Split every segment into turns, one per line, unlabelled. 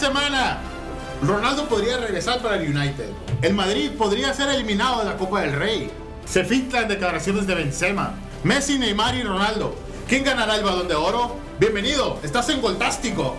semana, Ronaldo podría regresar para el United. El Madrid podría ser eliminado de la Copa del Rey. Se filtran declaraciones de Benzema. Messi, Neymar y Ronaldo. ¿Quién ganará el balón de oro? Bienvenido, estás en Goltástico.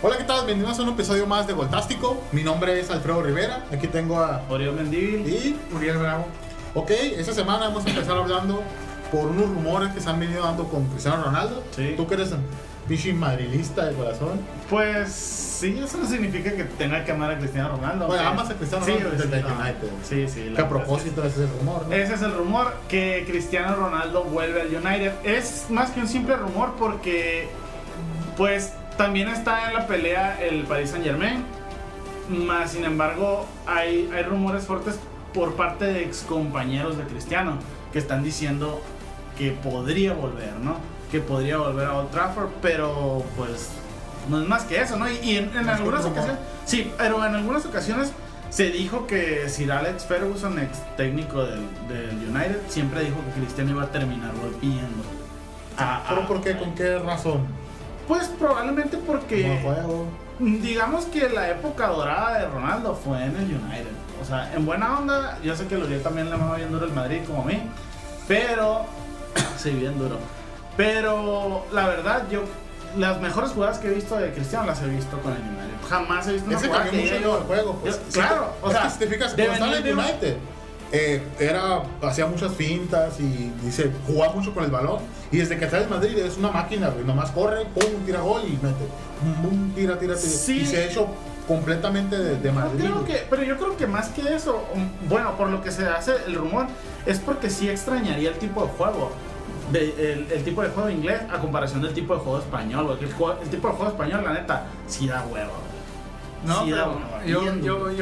Hola, ¿qué tal? Bienvenidos a un episodio más de Goltástico. Mi nombre es Alfredo Rivera. Aquí tengo a
Oriol Mendívil.
y
Uriel Bravo.
Ok, esta semana vamos a empezar hablando por unos rumores que se han venido dando con Cristiano Ronaldo.
Sí.
Tú que eres un pichi madrilista de corazón.
Pues sí, eso no significa que tenga que amar a Cristiano Ronaldo.
Bueno, amas a Cristiano
Sí,
Ronaldo
sí,
desde
no.
United.
Sí, sí.
Que a propósito ese es el rumor,
es
¿no?
Ese es el rumor, que Cristiano Ronaldo vuelve al United. Es más que un simple rumor porque, pues, también está en la pelea el Paris Saint Germain. Más, sin embargo, hay, hay rumores fuertes por parte de excompañeros de Cristiano que están diciendo que podría volver, ¿no? Que podría volver a Old Trafford, pero pues no es más que eso, ¿no? Y, y en, en algunas ocasiones, sí, pero en algunas ocasiones se dijo que Sir Alex Ferguson, ex técnico del, del United, siempre dijo que Cristiano iba a terminar volviendo. a- a-
¿Pero por qué? ¿Con qué razón?
Pues probablemente porque
juego.
Digamos que la época dorada de Ronaldo fue en el United. O sea, en buena onda, yo sé que Luriel también le amaba bien duro el Madrid como a mí. Pero. sí, bien duro. Pero la verdad, yo. Las mejores jugadas que he visto de Cristiano las he visto con el United. Jamás he visto una
Ese
jugada
cambió
que
mucho
diga
el
yo-
juego. Pues.
yo- claro, o
es
sea.
que si te fijas, cuando estaba en el United, eh, era, hacía muchas fintas y dice, jugaba mucho con el balón. Y desde que está en Madrid es una máquina, güey. Nomás corre, pum, tira gol y mete. Pum, tira, tira, tira.
Sí.
Y se ha hecho completamente de, de
Yo
Madrid.
creo
güey.
que, pero yo creo que más que eso, um, bueno, por lo que se hace el rumor, es porque sí extrañaría el tipo de juego. de- el, el tipo de juego inglés a comparación del tipo de juego español, porque el, juego- el tipo de juego español, la neta, sí da huevo.
No,
Sí
pero yo,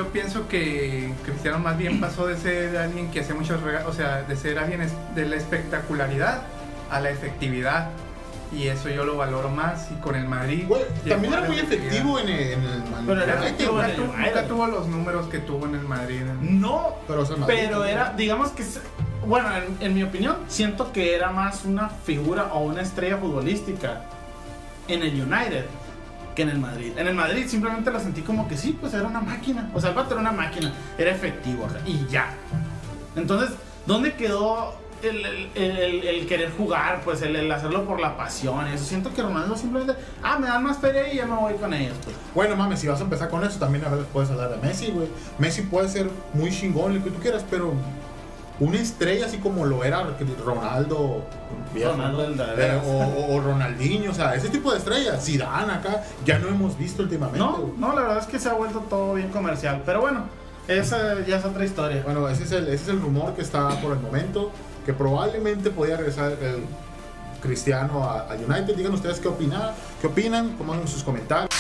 pienso que Cristiano más bien pasó de ser alguien que hacía muchos regalos, o sea, de ser alguien de la espectacularidad a la efectividad. Y eso yo lo valoro más. Y con el Madrid.
También era muy efectivo en el, en el
Pero era efectivo.
Nunca,
en el
tu-
United.
nunca tuvo los números que tuvo en el Madrid.
No,
Pero, o sea, Madrid,
pero era, digamos que, bueno, en, en mi opinión, siento que era más una figura o una estrella futbolística en el United que en el Madrid. En el Madrid simplemente lo sentí como que sí, pues era una máquina. O sea, el vato era una máquina, era efectivo ajá, y ya. Entonces, ¿dónde quedó el, el- el- el querer jugar? Pues el, hacerlo por la pasión. Eso siento que Ronaldo simplemente, ah, me dan más feria y ya me voy con ellos. Pues.
Bueno, mames, si vas a empezar con eso, también a veces puedes hablar de Messi, güey. Messi puede ser muy chingón, lo que tú quieras, pero una estrella así como lo era Ronaldo,
Ronaldo
Eh, o, o- Ronaldinho, o sea, ese tipo de estrellas, Zidane acá, ya no hemos visto últimamente.
No, no, la verdad es que se ha vuelto todo bien comercial. Pero bueno, esa ya es otra historia.
Bueno, ese es, el, ese es el rumor que está por el momento, que probablemente podría regresar el Cristiano a, a United. Digan ustedes qué opinan, qué opinan, pongan sus comentarios.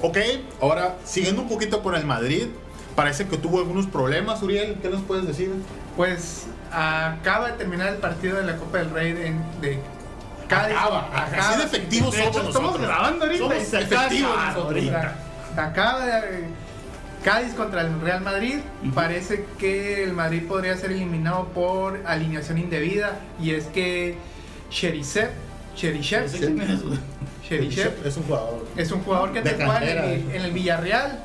Ok, ahora siguiendo un poquito con el Madrid, parece que tuvo algunos problemas, Uriel, ¿qué nos puedes decir?
Pues acaba de terminar el partido de la Copa del Rey de, de Cádiz.
Acaba, así de efectivos
De
somos
hecho, estamos
nosotros.
grabando ahorita
Somos
y se acaba de
efectivos
ahorita.
Acaba de Cádiz contra el Real Madrid. Parece que el Madrid podría ser eliminado por alineación indebida. Y es que Cherisev, Cherisev. Cherisev
Es un jugador.
es un jugador que te juega en el,
eh.
en el Villarreal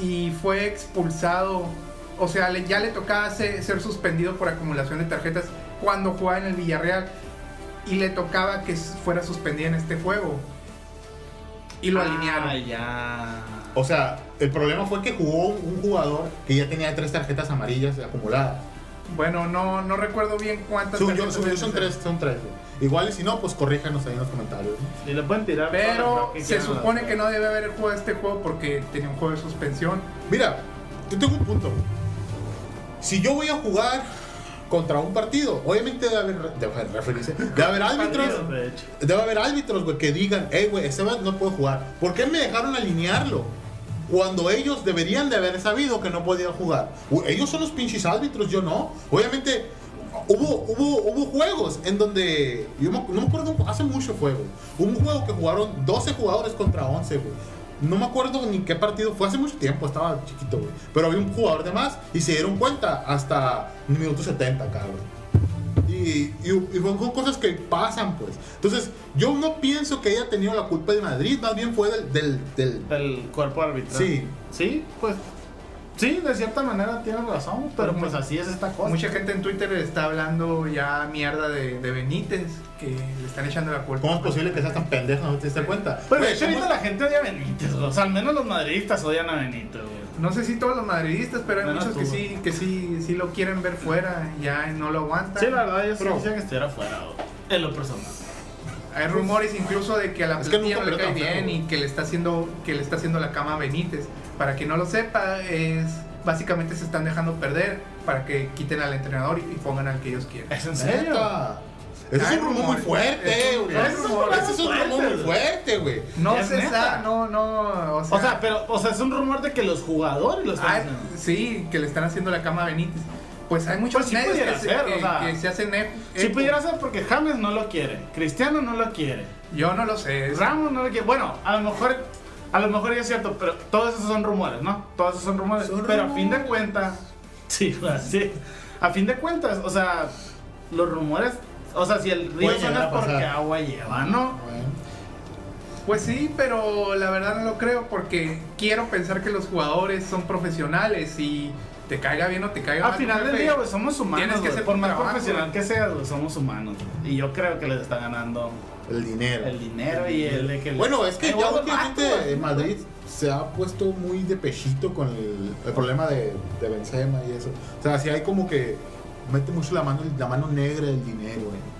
y fue expulsado. O sea, ya le tocaba ser, ser suspendido por acumulación de tarjetas cuando jugaba en el Villarreal y le tocaba que fuera suspendido en este juego. Y lo
Ah,
alinearon.
ya.
O sea, el problema fue que jugó un jugador que ya tenía tres tarjetas amarillas acumuladas.
Bueno, no, no recuerdo bien cuántas
yo, yo son tres, son tres. Igual y si no, pues corríjanos ahí en los comentarios. ¿no?
Y le pueden tirar. todas las
Pero
que
se supone que no debe haber jugado este juego porque tenía un juego de suspensión.
Mira, yo tengo un punto. Si yo voy a jugar contra un partido, obviamente debe haber, debe haber debe haber árbitros, debe haber árbitros, güey, que digan, hey, güey, este güey no puede jugar. ¿Por qué me dejaron alinearlo? Cuando ellos deberían de haber sabido que no podían jugar. Ellos son los pinches árbitros, yo no. Obviamente, hubo, hubo, hubo juegos en donde, yo no me acuerdo, hace mucho juego. Un juego que jugaron 12 jugadores contra 11, güey. No me acuerdo ni qué partido fue hace mucho tiempo, estaba chiquito, güey. Pero había un jugador de más y se dieron cuenta hasta el minuto 70, cabrón. Y, y, y son cosas que pasan, pues. Entonces, yo no pienso que haya tenido la culpa de Madrid, más bien fue del. del, del-
Del cuerpo arbitral.
Sí.
Sí, pues. Sí, de cierta manera tienes razón, pero pues así es esta cosa.
Mucha gente en Twitter está hablando ya mierda de, de Benítez, que le están echando la culpa.
¿Cómo es posible que seas tan pendejo? ¿No te diste cuenta?
Pero de hecho
¿cómo
ahorita la gente odia a Benítez. O sea, al menos los madridistas odian a Benítez, güey.
No sé si todos los madridistas, pero hay
Menos
muchos que sí, que sí, sí lo quieren ver fuera, ya no lo aguantan.
Sí, la verdad, yo sí quisiera que estuviera fuera, güey. En lo personal.
Hay rumores incluso de que a la
Es que
plantilla no le cae bien y que le está haciendo que le está haciendo la cama a Benítez. Para quien no lo sepa, es básicamente se están dejando perder para que quiten al entrenador y, y pongan al que ellos quieren.
¿Es en serio?
Neta. Ese es un rumor muy fuerte,
Es-
güey.
es
Ese es un
rumor,
ese es un rumor muy
fuerte,
güey.
No
¿Es
se sabe, no, no, o sea,
O sea, pero, o sea, es un rumor de que los jugadores lo están haciendo.
sí, que le están haciendo la cama a Benítez. Pues hay muchos
Pues sí
que, se,
ser,
que-
o sea,
que se hacen eco.
Si
eco.
pudiera ser porque James no lo quiere, Cristiano no lo quiere,
Yo no lo sé.
Ramos no lo quiere. Bueno, a lo mejor, a lo mejor ya es cierto, pero todos esos son rumores, ¿no? Todos esos son rumores.
Son
pero a fin de cuentas, sí, sí. A fin de cuentas, o sea, los rumores, o sea, si el río suena es porque agua lleva, ¿no?
Bueno.
Pues sí, pero la verdad no lo creo porque quiero pensar que los jugadores son profesionales y te caiga bien o te caiga
Al
mal.
final
tu
del día, güey, somos humanos.
Tienes que hacer
Por más profesional que seas, güey, somos humanos. Y yo creo que les está ganando
El dinero.
el dinero y el de que.
Bueno, es que ya últimamente Madrid se ha puesto muy de pechito con el, el problema de, de Benzema y eso. O sea, si hay como que mete mucho la mano, la mano negra del dinero, güey.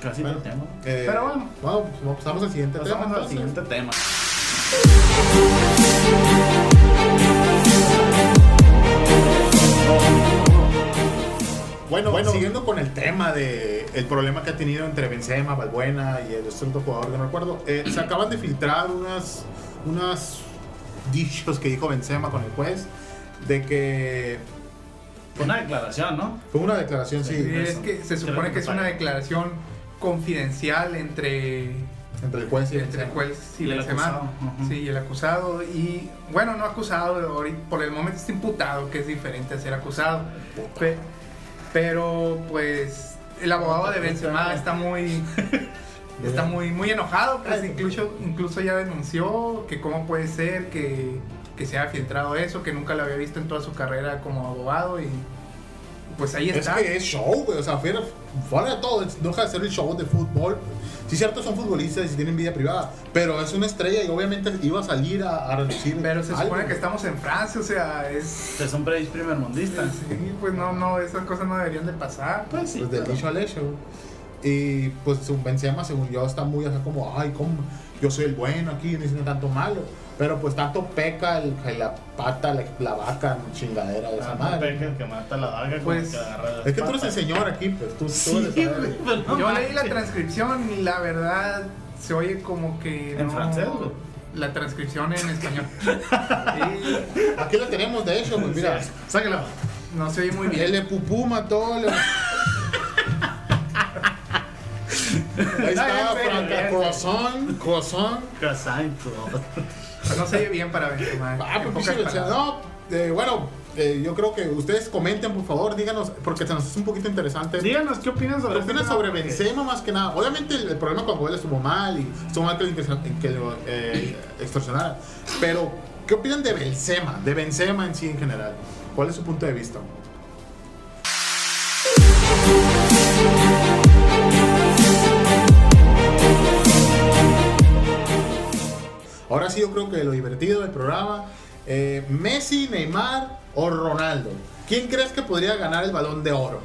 Casi
Bueno,
no tengo.
eh,
Pero bueno,
Vamos, pues, pasamos al siguiente tema.
pasamos al
entonces.
siguiente tema.
Bueno, bueno, siguiendo con el tema de el problema que ha tenido entre Benzema, Balbuena y el otro jugador que no recuerdo, eh, se acaban de filtrar unas unas dichos que dijo Benzema con el juez de que
Fue una declaración, ¿no?
fue una declaración sí,
Sí, es que se supone
Creo
que es
que
una declaración confidencial entre,
entre el juez y
entre el juez y
Y el
Benzema.
acusado, ujú.
Sí, y el acusado. Y bueno, no acusado, ahorita- por el momento está imputado, que es diferente a ser acusado. Pe- pero pues el abogado de Benzema está muy está muy muy enojado, pues incluso incluso ya denunció que cómo puede ser que, que se haya filtrado eso, que nunca lo había visto en toda su carrera como abogado y pues ahí
Es
está.
que es show, güey. O sea, fuera, fuera de todo, no deja de ser el show de fútbol. Sí, cierto, son futbolistas y tienen vida privada, pero es una estrella y obviamente iba a salir a, a reducir.
Pero se
algo.
supone que estamos en Francia, o sea, es
Que son país primermundistas.
sí, pues no no esas cosas no deberían de pasar.
Pues sí.
Pues del dicho al hecho. Y pues su Benzema, según yo, está muy acá como, ay, ¿cómo? Yo soy el bueno aquí, no hice tanto malo. Pero pues tanto peca el, la pata, la, la vaca, chingadera de esa
Ah,
madre.
peca el que mata la daga como
Pues,
que agarra las
Es que tú eres el señor aquí, pues tú, tú
Sí,
eres
no
Yo leí la transcripción y la verdad se oye como que
¿En
no-
francés, güey?
La transcripción en español. Y
Aquí lo tenemos, de hecho, pues mira.
Sáquela.
no se oye muy
El
bien.
de Pupú mató. le- Ahí está, Franca, Croissant, Croissant.
Casanto.
No se oye bien para Benzema.
Ah,
en
pues no, eh, bueno, eh, yo creo que ustedes comenten, por favor, díganos, porque se nos hace un poquito interesante.
Díganos qué opinan sobre
¿Qué opinan
este
sobre
tema? Porque-
Benzema más que nada? Obviamente el, el problema cuando él estuvo mal y estuvo mal que lo, que lo eh, extorsionaran. Pero, ¿qué opinan de Benzema? De Benzema en sí en general. ¿Cuál es su punto de vista? Ahora sí yo creo que lo divertido del programa, eh, Messi, Neymar o Ronaldo. ¿Quién crees que podría ganar el balón de oro?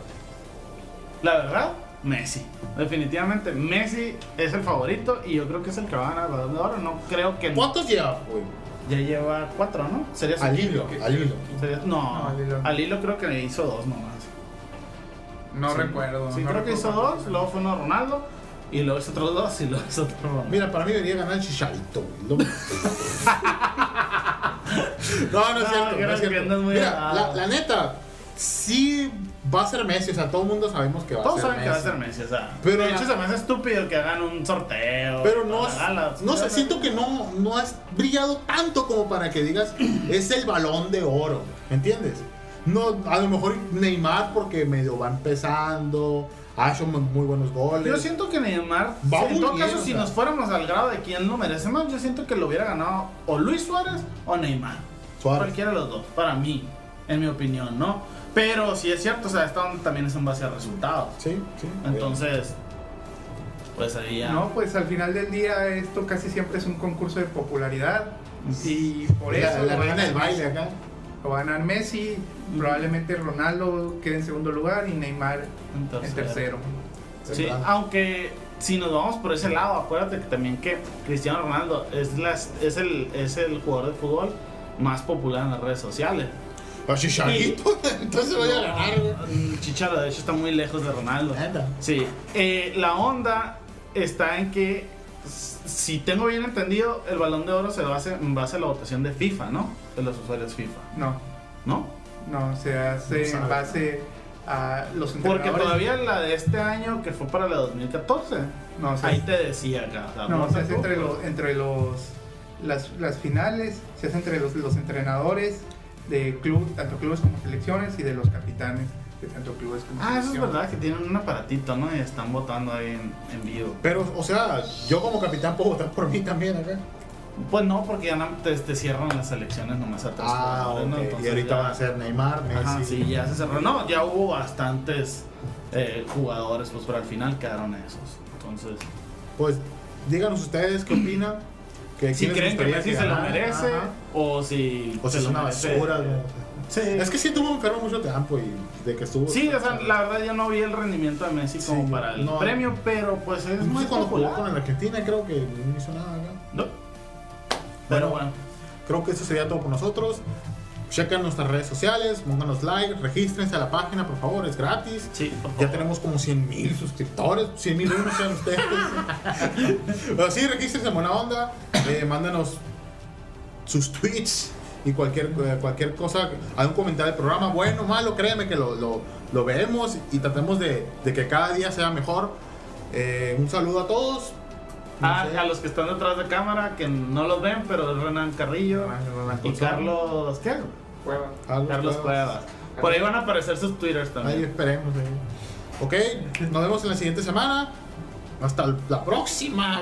La verdad, Messi. Definitivamente, Messi es el favorito y yo creo que es el que va a ganar el balón de oro. No creo que.
¿Cuántos lleva, güey?
Ya lleva cuatro, ¿no? Sería su
Al hilo, al hilo.
Sería- No,
No, al hilo.
al hilo creo que hizo dos nomás.
No
Sí.
recuerdo.
Sí,
no
creo que hizo dos, luego fue uno Ronaldo, y luego hizo otros dos, y luego hizo otro Ronaldo.
Mira, para mí debería ganar Chicharito, güey. Lo- No, no es
No,
cierto, no
creo
es
que
cierto.
andas muy
Mira, la, la neta, sí va a ser Messi, o sea, todo el mundo sabemos que va
Todos
a ser
saben
Messi.
que va a ser Messi, o sea.
Pero
de
la-
hecho, se me hace estúpido que hagan un sorteo.
Pero no,
galas.
no sé, siento que no, no has brillado tanto como para que digas es el balón de oro, ¿me entiendes? No, a lo mejor Neymar porque medio va empezando, ha hecho muy, buenos goles.
Yo siento que Neymar,
Va
en todo
bien,
caso,
o
si
sea.
nos fuéramos al grado de quién lo merece más, yo siento que lo hubiera ganado o Luis Suárez o Neymar.
Suárez.
Cualquiera de los dos, para mí, en mi opinión, ¿no? Pero si es cierto, o sea, esto también es en base a resultados.
Sí, sí.
Entonces, pues ahí ya.
No, pues al final del día esto casi siempre es un concurso de popularidad y por
la,
eso
la
lo, va a
reina del baile acá.
Lo va a ganar Messi, probablemente Ronaldo quede en segundo lugar y Neymar
En
en tercero.
Sí, aunque si nos vamos por ese lado, acuérdate que también que Cristiano Ronaldo es, las, es, el, es el jugador de fútbol más popular en las redes sociales.
Chicharito, entonces voy a ganar.
Mm, Chicharo, de hecho, está muy lejos de Ronaldo. Sí, eh, la onda está en que, si tengo bien entendido, el balón de oro se basa en base a la votación de FIFA, ¿no? De los usuarios FIFA,
No,
¿no?
no, se hace
No
en base a los
Porque
entrenadores.
todavía la de este año, que fue para la 2014,
no,
ahí te decía acá. o sea,
No, se hace
tú,
entre los, entre los las, las finales, se hace entre los, los entrenadores de club, tanto clubes como selecciones, y de los capitanes tanto clubes como
Ah, eso es verdad, que tienen un aparatito, ¿no? Y están votando ahí en, en vivo.
Pero, o sea, yo como capitán puedo votar por mí también acá.
Pues no, porque ya no te, te cierran las elecciones nomás a tres
Ah,
jugadores, ¿no?
ok. Y
Entonces
ahorita
ya-
van a ser Neymar, Messi.
Ajá, sí, ya se cerró. No, ya hubo bastantes eh, jugadores, pues, pero al final quedaron esos. Entonces,
Pues díganos ustedes qué opinan. Que
si creen que Messi se lo merece
Ajá.
o si
O si
se
es
lo
una
merece-
basura. ¿no?
Sí.
Es que sí estuvo enfermo mucho tiempo y de que estuvo.
Sí, o sea, la verdad yo no vi el rendimiento de Messi como para el
no.
premio, pero pues es
No
muy
cuando jugó con el Argentina, creo que no hizo nada acá.
No. Pero bueno,
Creo que eso sería todo por nosotros. Chequen nuestras redes sociales, pónganos like, regístrense a la página, por favor, es gratis.
sí, por
Ya
favor.
tenemos como 100 mil suscriptores, 100 mil unos sean ustedes. Pero sí, regístrense en buena onda, eh, mándanos sus tweets y cualquier, eh, cualquier cosa, algún comentario del programa, bueno o malo, créeme que lo, lo, lo vemos y tratemos de, de que cada día sea mejor. Eh, un saludo a todos. No
Ah, a los que están detrás de cámara, que no los ven, pero es Renan Carrillo
Renan
y. Carlos, ¿qué?
Cueva.
Carlos
Carlos
Cuevas.
Cuevas. Por ahí van a aparecer sus twitters
Ahí
también.
esperemos. ahí. Ok, nos vemos en la siguiente semana. Hasta la próxima.